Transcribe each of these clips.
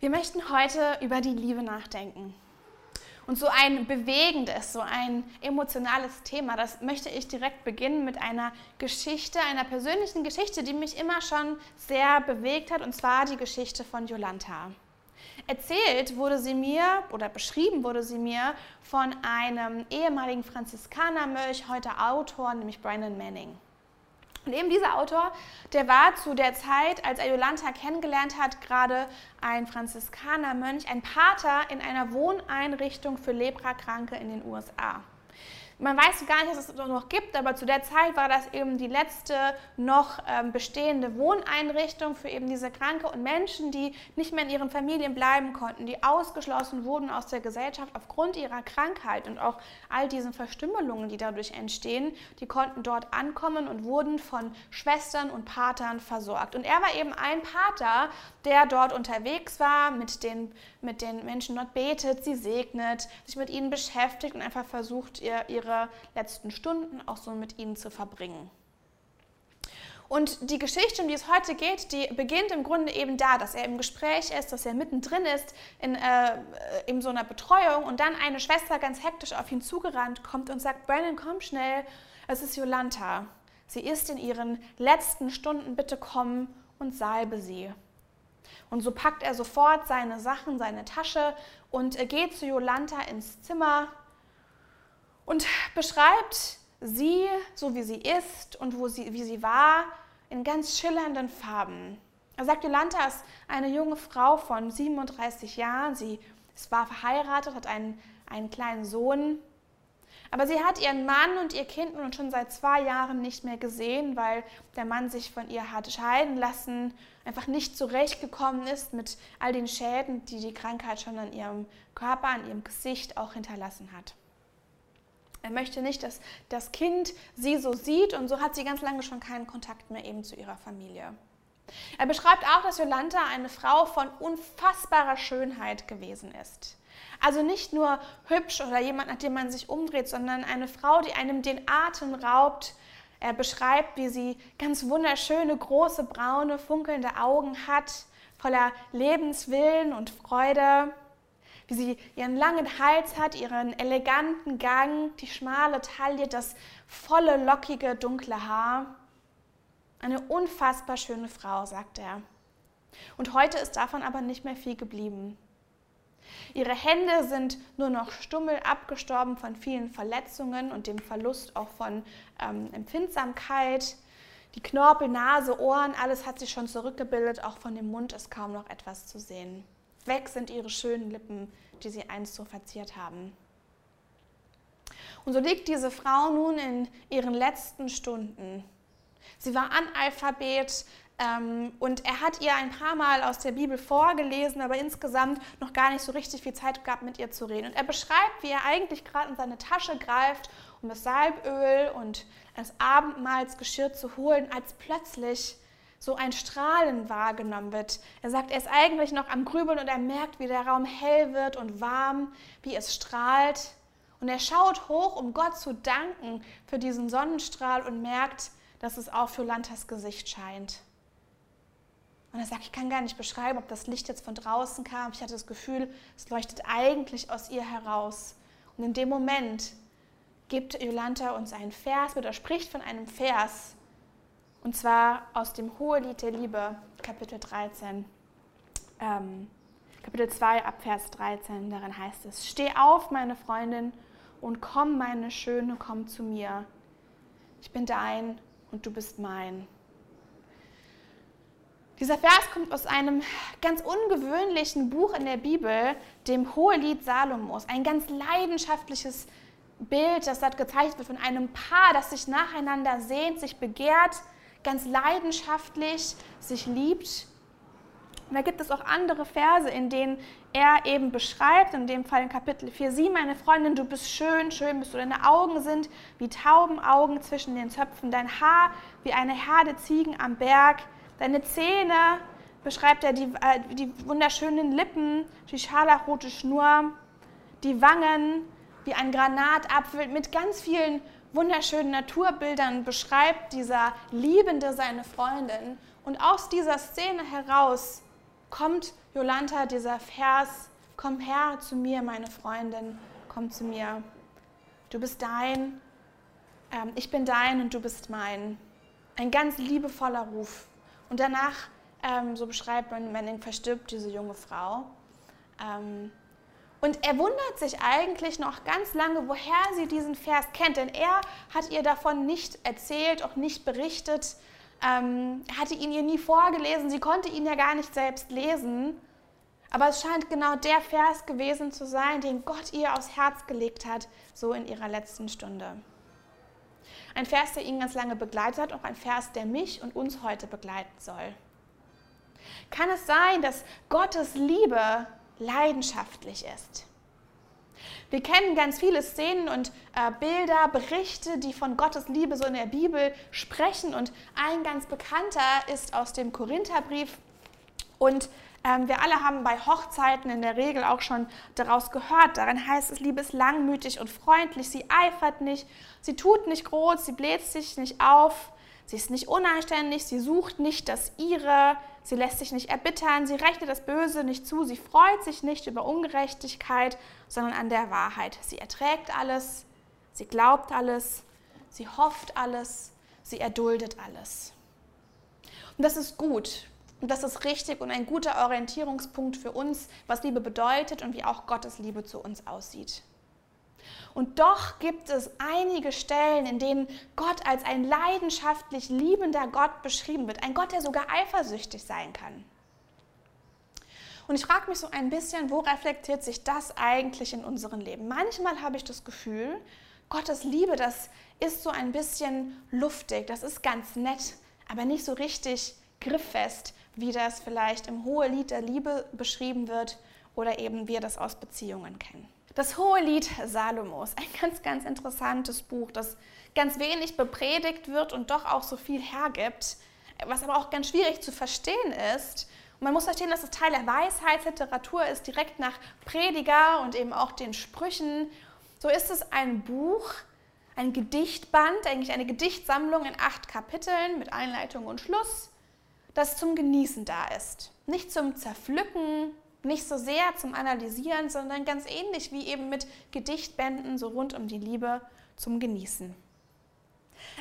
Wir möchten heute über die Liebe nachdenken. Und so ein bewegendes, so ein emotionales Thema, das möchte ich direkt beginnen mit einer Geschichte, einer persönlichen Geschichte, die mich immer schon sehr bewegt hat, und zwar die Geschichte von Jolanta. Erzählt wurde sie mir oder beschrieben wurde sie mir von einem ehemaligen Franziskanermönch, heute Autor, nämlich Brandon Manning. Und eben dieser Autor, der war zu der Zeit, als er Jolanta kennengelernt hat, gerade ein Franziskanermönch, ein Pater in einer Wohneinrichtung für Leprakranke in den USA. Man weiß gar nicht, dass es das noch gibt, aber zu der Zeit war das eben die letzte noch ähm, bestehende Wohneinrichtung für eben diese Kranke und Menschen, die nicht mehr in ihren Familien bleiben konnten, die ausgeschlossen wurden aus der Gesellschaft aufgrund ihrer Krankheit und auch all diesen Verstümmelungen, die dadurch entstehen, die konnten dort ankommen und wurden von Schwestern und Patern versorgt. Und er war eben ein Pater, der dort unterwegs war, mit den, mit den Menschen dort betet, sie segnet, sich mit ihnen beschäftigt und einfach versucht, ihr, ihre ihre letzten Stunden auch so mit ihnen zu verbringen. Und die Geschichte, um die es heute geht, die beginnt im Grunde eben da, dass er im Gespräch ist, dass er mittendrin ist in, äh, in so einer Betreuung und dann eine Schwester ganz hektisch auf ihn zugerannt kommt und sagt, Brandon, komm schnell, es ist Jolanta. Sie ist in ihren letzten Stunden, bitte komm und salbe sie. Und so packt er sofort seine Sachen, seine Tasche und geht zu Jolanta ins Zimmer und beschreibt sie, so wie sie ist und wo sie, wie sie war, in ganz schillernden Farben. Er sagt, Jolanta ist eine junge Frau von 37 Jahren. Sie war verheiratet, hat einen, einen kleinen Sohn. Aber sie hat ihren Mann und ihr Kind nun schon seit zwei Jahren nicht mehr gesehen, weil der Mann sich von ihr hat scheiden lassen, einfach nicht zurechtgekommen ist mit all den Schäden, die die Krankheit schon an ihrem Körper, an ihrem Gesicht auch hinterlassen hat. Er möchte nicht, dass das Kind sie so sieht und so hat sie ganz lange schon keinen Kontakt mehr eben zu ihrer Familie. Er beschreibt auch, dass Jolanta eine Frau von unfassbarer Schönheit gewesen ist. Also nicht nur hübsch oder jemand, nach dem man sich umdreht, sondern eine Frau, die einem den Atem raubt. Er beschreibt, wie sie ganz wunderschöne, große, braune, funkelnde Augen hat, voller Lebenswillen und Freude wie sie ihren langen Hals hat, ihren eleganten Gang, die schmale Taille, das volle, lockige, dunkle Haar. Eine unfassbar schöne Frau, sagt er. Und heute ist davon aber nicht mehr viel geblieben. Ihre Hände sind nur noch stummel abgestorben von vielen Verletzungen und dem Verlust auch von ähm, Empfindsamkeit. Die Knorpel, Nase, Ohren, alles hat sich schon zurückgebildet, auch von dem Mund ist kaum noch etwas zu sehen. Weg sind ihre schönen Lippen, die sie einst so verziert haben. Und so liegt diese Frau nun in ihren letzten Stunden. Sie war Analphabet ähm, und er hat ihr ein paar Mal aus der Bibel vorgelesen, aber insgesamt noch gar nicht so richtig viel Zeit gehabt, mit ihr zu reden. Und er beschreibt, wie er eigentlich gerade in seine Tasche greift, um das Salböl und das Abendmahlsgeschirr zu holen, als plötzlich so ein Strahlen wahrgenommen wird. Er sagt, er ist eigentlich noch am Grübeln und er merkt, wie der Raum hell wird und warm, wie es strahlt. Und er schaut hoch, um Gott zu danken für diesen Sonnenstrahl und merkt, dass es auch für Lantas Gesicht scheint. Und er sagt, ich kann gar nicht beschreiben, ob das Licht jetzt von draußen kam. Ich hatte das Gefühl, es leuchtet eigentlich aus ihr heraus. Und in dem Moment gibt Jolanta uns einen Vers oder spricht von einem Vers, und zwar aus dem Hohelied der Liebe, Kapitel 13, ähm, Kapitel 2 ab Vers 13. Darin heißt es, Steh auf, meine Freundin, und komm, meine Schöne, komm zu mir. Ich bin dein und du bist mein. Dieser Vers kommt aus einem ganz ungewöhnlichen Buch in der Bibel, dem Hohelied Salomos. Ein ganz leidenschaftliches Bild, das dort gezeigt wird von einem Paar, das sich nacheinander sehnt, sich begehrt, ganz leidenschaftlich sich liebt. Und da gibt es auch andere Verse, in denen er eben beschreibt, in dem Fall in Kapitel 4, sieh meine Freundin, du bist schön, schön bist du, deine Augen sind wie Taubenaugen zwischen den Zöpfen, dein Haar wie eine Herde Ziegen am Berg, deine Zähne, beschreibt er die, äh, die wunderschönen Lippen, die scharlachrote Schnur, die Wangen wie ein Granatapfel mit ganz vielen wunderschönen Naturbildern beschreibt dieser Liebende seine Freundin. Und aus dieser Szene heraus kommt Jolanta dieser Vers, komm her zu mir, meine Freundin, komm zu mir. Du bist dein, ähm, ich bin dein und du bist mein. Ein ganz liebevoller Ruf. Und danach, ähm, so beschreibt man Manning, verstirbt diese junge Frau. Ähm, und er wundert sich eigentlich noch ganz lange, woher sie diesen Vers kennt, denn er hat ihr davon nicht erzählt, auch nicht berichtet. Ähm, hatte ihn ihr nie vorgelesen, sie konnte ihn ja gar nicht selbst lesen. Aber es scheint genau der Vers gewesen zu sein, den Gott ihr aufs Herz gelegt hat, so in ihrer letzten Stunde. Ein Vers, der ihn ganz lange begleitet hat, auch ein Vers, der mich und uns heute begleiten soll. Kann es sein, dass Gottes Liebe leidenschaftlich ist? Wir kennen ganz viele Szenen und äh, Bilder, Berichte, die von Gottes Liebe so in der Bibel sprechen. Und ein ganz bekannter ist aus dem Korintherbrief. Und ähm, wir alle haben bei Hochzeiten in der Regel auch schon daraus gehört. Darin heißt es, Liebe ist langmütig und freundlich, sie eifert nicht, sie tut nicht groß, sie bläht sich nicht auf, sie ist nicht unanständig, sie sucht nicht das ihre, sie lässt sich nicht erbittern, sie rechnet das Böse nicht zu, sie freut sich nicht über Ungerechtigkeit, sondern an der Wahrheit. Sie erträgt alles, sie glaubt alles, sie hofft alles, sie erduldet alles. Und das ist gut, und das ist richtig und ein guter Orientierungspunkt für uns, was Liebe bedeutet und wie auch Gottes Liebe zu uns aussieht. Und doch gibt es einige Stellen, in denen Gott als ein leidenschaftlich liebender Gott beschrieben wird. Ein Gott, der sogar eifersüchtig sein kann. Und ich frage mich so ein bisschen, wo reflektiert sich das eigentlich in unserem Leben? Manchmal habe ich das Gefühl, Gottes Liebe, das ist so ein bisschen luftig, das ist ganz nett, aber nicht so richtig grifffest, wie das vielleicht im Hohelied der Liebe beschrieben wird oder eben wir das aus Beziehungen kennen. Das Hohelied Salomos, ein ganz, ganz interessantes Buch, das ganz wenig bepredigt wird und doch auch so viel hergibt, was aber auch ganz schwierig zu verstehen ist. Und man muss verstehen, dass es Teil der Weisheitsliteratur ist, direkt nach Prediger und eben auch den Sprüchen. So ist es ein Buch, ein Gedichtband, eigentlich eine Gedichtsammlung in acht Kapiteln mit Einleitung und Schluss das zum Genießen da ist. Nicht zum Zerpflücken, nicht so sehr zum Analysieren, sondern ganz ähnlich wie eben mit Gedichtbänden so rund um die Liebe zum Genießen.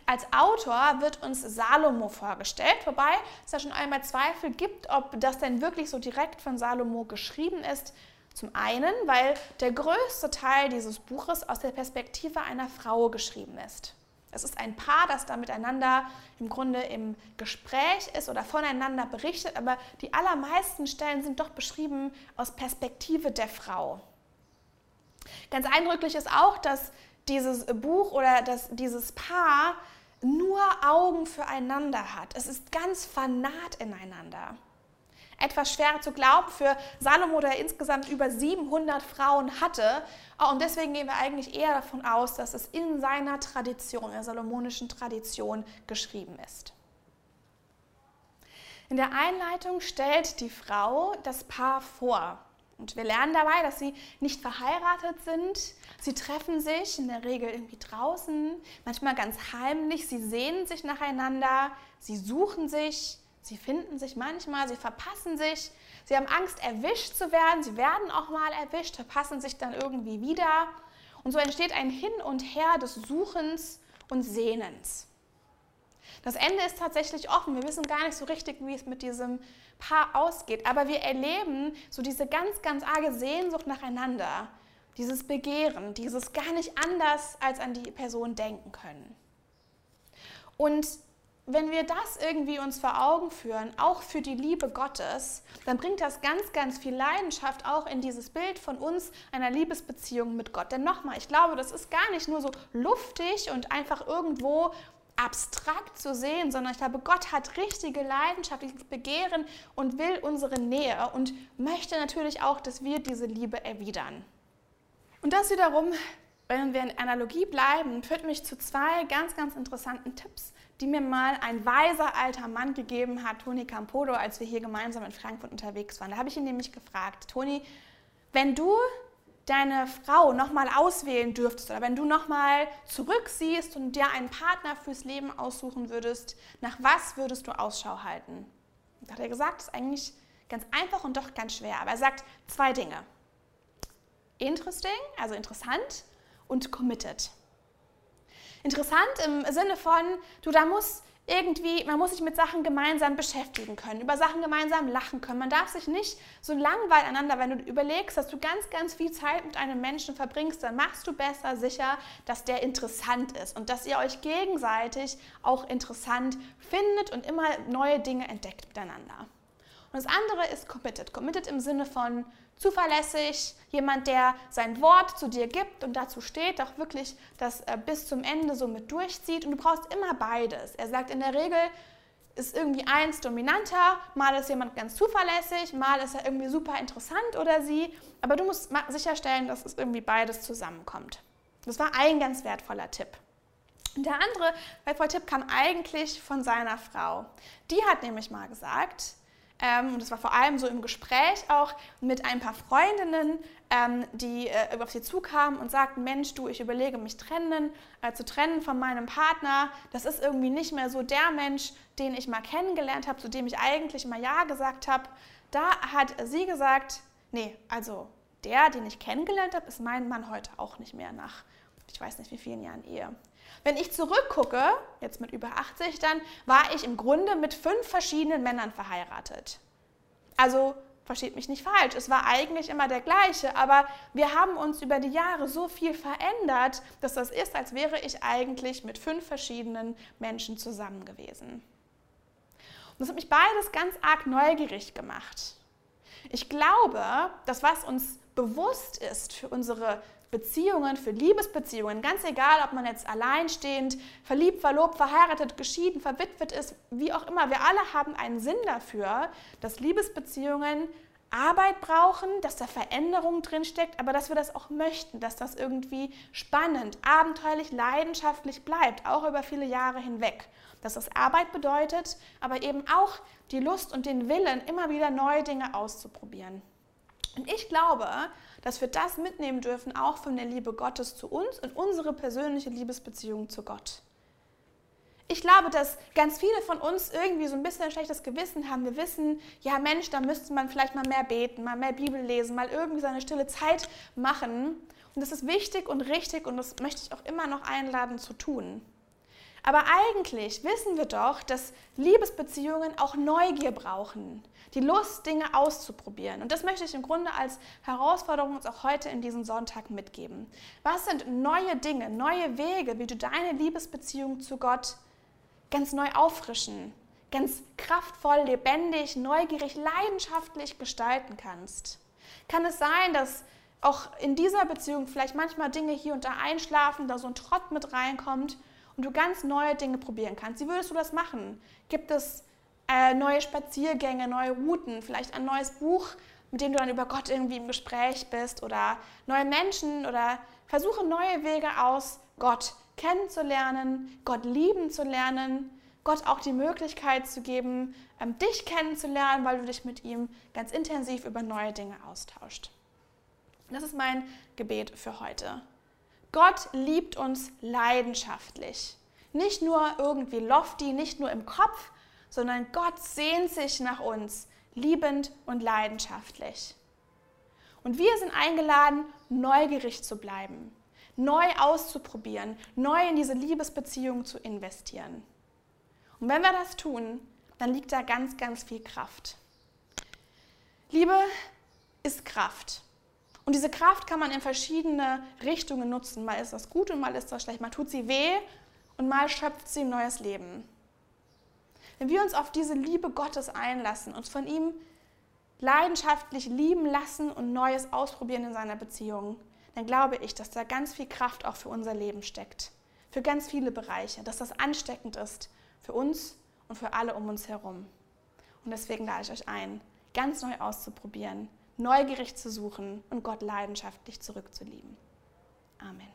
Als Autor wird uns Salomo vorgestellt, wobei es ja schon einmal Zweifel gibt, ob das denn wirklich so direkt von Salomo geschrieben ist. Zum einen, weil der größte Teil dieses Buches aus der Perspektive einer Frau geschrieben ist. Es ist ein Paar, das da miteinander im Grunde im Gespräch ist oder voneinander berichtet, aber die allermeisten Stellen sind doch beschrieben aus Perspektive der Frau. Ganz eindrücklich ist auch, dass dieses Buch oder dass dieses Paar nur Augen füreinander hat. Es ist ganz fanat ineinander etwas schwer zu glauben für Salomo, der insgesamt über 700 Frauen hatte. Und deswegen gehen wir eigentlich eher davon aus, dass es in seiner Tradition, der salomonischen Tradition, geschrieben ist. In der Einleitung stellt die Frau das Paar vor. Und wir lernen dabei, dass sie nicht verheiratet sind. Sie treffen sich in der Regel irgendwie draußen, manchmal ganz heimlich. Sie sehnen sich nacheinander, sie suchen sich, Sie finden sich manchmal, sie verpassen sich, sie haben Angst, erwischt zu werden, sie werden auch mal erwischt, verpassen sich dann irgendwie wieder. Und so entsteht ein Hin und Her des Suchens und Sehnens. Das Ende ist tatsächlich offen. Wir wissen gar nicht so richtig, wie es mit diesem Paar ausgeht. Aber wir erleben so diese ganz, ganz arge Sehnsucht nacheinander. Dieses Begehren, dieses gar nicht anders als an die Person denken können. Und wenn wir das irgendwie uns vor Augen führen, auch für die Liebe Gottes, dann bringt das ganz, ganz viel Leidenschaft auch in dieses Bild von uns einer Liebesbeziehung mit Gott. Denn nochmal, ich glaube, das ist gar nicht nur so luftig und einfach irgendwo abstrakt zu sehen, sondern ich glaube, Gott hat richtige leidenschaftliches Begehren und will unsere Nähe und möchte natürlich auch, dass wir diese Liebe erwidern. Und das wiederum, wenn wir in Analogie bleiben, führt mich zu zwei ganz, ganz interessanten Tipps, die mir mal ein weiser alter Mann gegeben hat, Toni Campodo, als wir hier gemeinsam in Frankfurt unterwegs waren. Da habe ich ihn nämlich gefragt, Toni, wenn du deine Frau nochmal auswählen dürftest oder wenn du nochmal zurücksiehst und dir einen Partner fürs Leben aussuchen würdest, nach was würdest du Ausschau halten? Da hat er gesagt, das ist eigentlich Ganz einfach und doch ganz schwer. Aber er sagt zwei Dinge. Interesting, also interessant, und committed. Interessant im Sinne von, du, da muss irgendwie, man muss sich mit Sachen gemeinsam beschäftigen können, über Sachen gemeinsam lachen können. Man darf sich nicht so langweilen einander, wenn du überlegst, dass du ganz, ganz viel Zeit mit einem Menschen verbringst, dann machst du besser sicher, dass der interessant ist und dass ihr euch gegenseitig auch interessant findet und immer neue Dinge entdeckt miteinander. Und das andere ist committed. Committed im Sinne von zuverlässig, jemand, der sein Wort zu dir gibt und dazu steht, auch wirklich das äh, bis zum Ende so mit durchzieht. Und du brauchst immer beides. Er sagt in der Regel, ist irgendwie eins dominanter, mal ist jemand ganz zuverlässig, mal ist er irgendwie super interessant oder sie. Aber du musst sicherstellen, dass es irgendwie beides zusammenkommt. Das war ein ganz wertvoller Tipp. Und der andere wertvolle Tipp kam eigentlich von seiner Frau. Die hat nämlich mal gesagt, ähm, und das war vor allem so im Gespräch auch mit ein paar Freundinnen, ähm, die äh, auf sie zukamen und sagten, Mensch, du, ich überlege mich trennen, äh, zu trennen von meinem Partner. Das ist irgendwie nicht mehr so der Mensch, den ich mal kennengelernt habe, zu dem ich eigentlich mal Ja gesagt habe. Da hat sie gesagt, nee, also der, den ich kennengelernt habe, ist mein Mann heute auch nicht mehr nach, ich weiß nicht wie vielen Jahren Ehe. Wenn ich zurückgucke, jetzt mit über 80, dann war ich im Grunde mit fünf verschiedenen Männern verheiratet. Also versteht mich nicht falsch, es war eigentlich immer der gleiche, aber wir haben uns über die Jahre so viel verändert, dass das ist, als wäre ich eigentlich mit fünf verschiedenen Menschen zusammen gewesen. Und das hat mich beides ganz arg neugierig gemacht. Ich glaube, dass was uns bewusst ist für unsere Beziehungen, für Liebesbeziehungen, ganz egal, ob man jetzt alleinstehend, verliebt, verlobt, verheiratet, geschieden, verwitwet ist, wie auch immer, wir alle haben einen Sinn dafür, dass Liebesbeziehungen Arbeit brauchen, dass da Veränderung drinsteckt, aber dass wir das auch möchten, dass das irgendwie spannend, abenteuerlich, leidenschaftlich bleibt, auch über viele Jahre hinweg. Dass das Arbeit bedeutet, aber eben auch die Lust und den Willen, immer wieder neue Dinge auszuprobieren. Und ich glaube, dass wir das mitnehmen dürfen, auch von der Liebe Gottes zu uns und unsere persönliche Liebesbeziehung zu Gott. Ich glaube, dass ganz viele von uns irgendwie so ein bisschen ein schlechtes Gewissen haben. Wir wissen, ja Mensch, da müsste man vielleicht mal mehr beten, mal mehr Bibel lesen, mal irgendwie seine stille Zeit machen. Und das ist wichtig und richtig und das möchte ich auch immer noch einladen zu tun. Aber eigentlich wissen wir doch, dass Liebesbeziehungen auch Neugier brauchen, die Lust, Dinge auszuprobieren. Und das möchte ich im Grunde als Herausforderung uns auch heute in diesem Sonntag mitgeben. Was sind neue Dinge, neue Wege, wie du deine Liebesbeziehung zu Gott ganz neu auffrischen, ganz kraftvoll, lebendig, neugierig, leidenschaftlich gestalten kannst? Kann es sein, dass auch in dieser Beziehung vielleicht manchmal Dinge hier und da einschlafen, da so ein Trott mit reinkommt und du ganz neue Dinge probieren kannst. Wie würdest du das machen? Gibt es äh, neue Spaziergänge, neue Routen, vielleicht ein neues Buch, mit dem du dann über Gott irgendwie im Gespräch bist oder neue Menschen oder versuche neue Wege aus, Gott kennenzulernen, Gott lieben zu lernen, Gott auch die Möglichkeit zu geben, ähm, dich kennenzulernen, weil du dich mit ihm ganz intensiv über neue Dinge austauscht. Das ist mein Gebet für heute. Gott liebt uns leidenschaftlich. Nicht nur irgendwie lofty, nicht nur im Kopf, sondern Gott sehnt sich nach uns, liebend und leidenschaftlich. Und wir sind eingeladen, neugierig zu bleiben, neu auszuprobieren, neu in diese Liebesbeziehung zu investieren. Und wenn wir das tun, dann liegt da ganz, ganz viel Kraft. Liebe ist Kraft. Und diese Kraft kann man in verschiedene Richtungen nutzen. Mal ist das gut und mal ist das schlecht. Mal tut sie weh und mal schöpft sie ein neues Leben. Wenn wir uns auf diese Liebe Gottes einlassen, uns von ihm leidenschaftlich lieben lassen und Neues ausprobieren in seiner Beziehung, dann glaube ich, dass da ganz viel Kraft auch für unser Leben steckt. Für ganz viele Bereiche. Dass das ansteckend ist für uns und für alle um uns herum. Und deswegen lade ich euch ein, ganz neu auszuprobieren neugierig zu suchen und Gott leidenschaftlich zurückzulieben. Amen.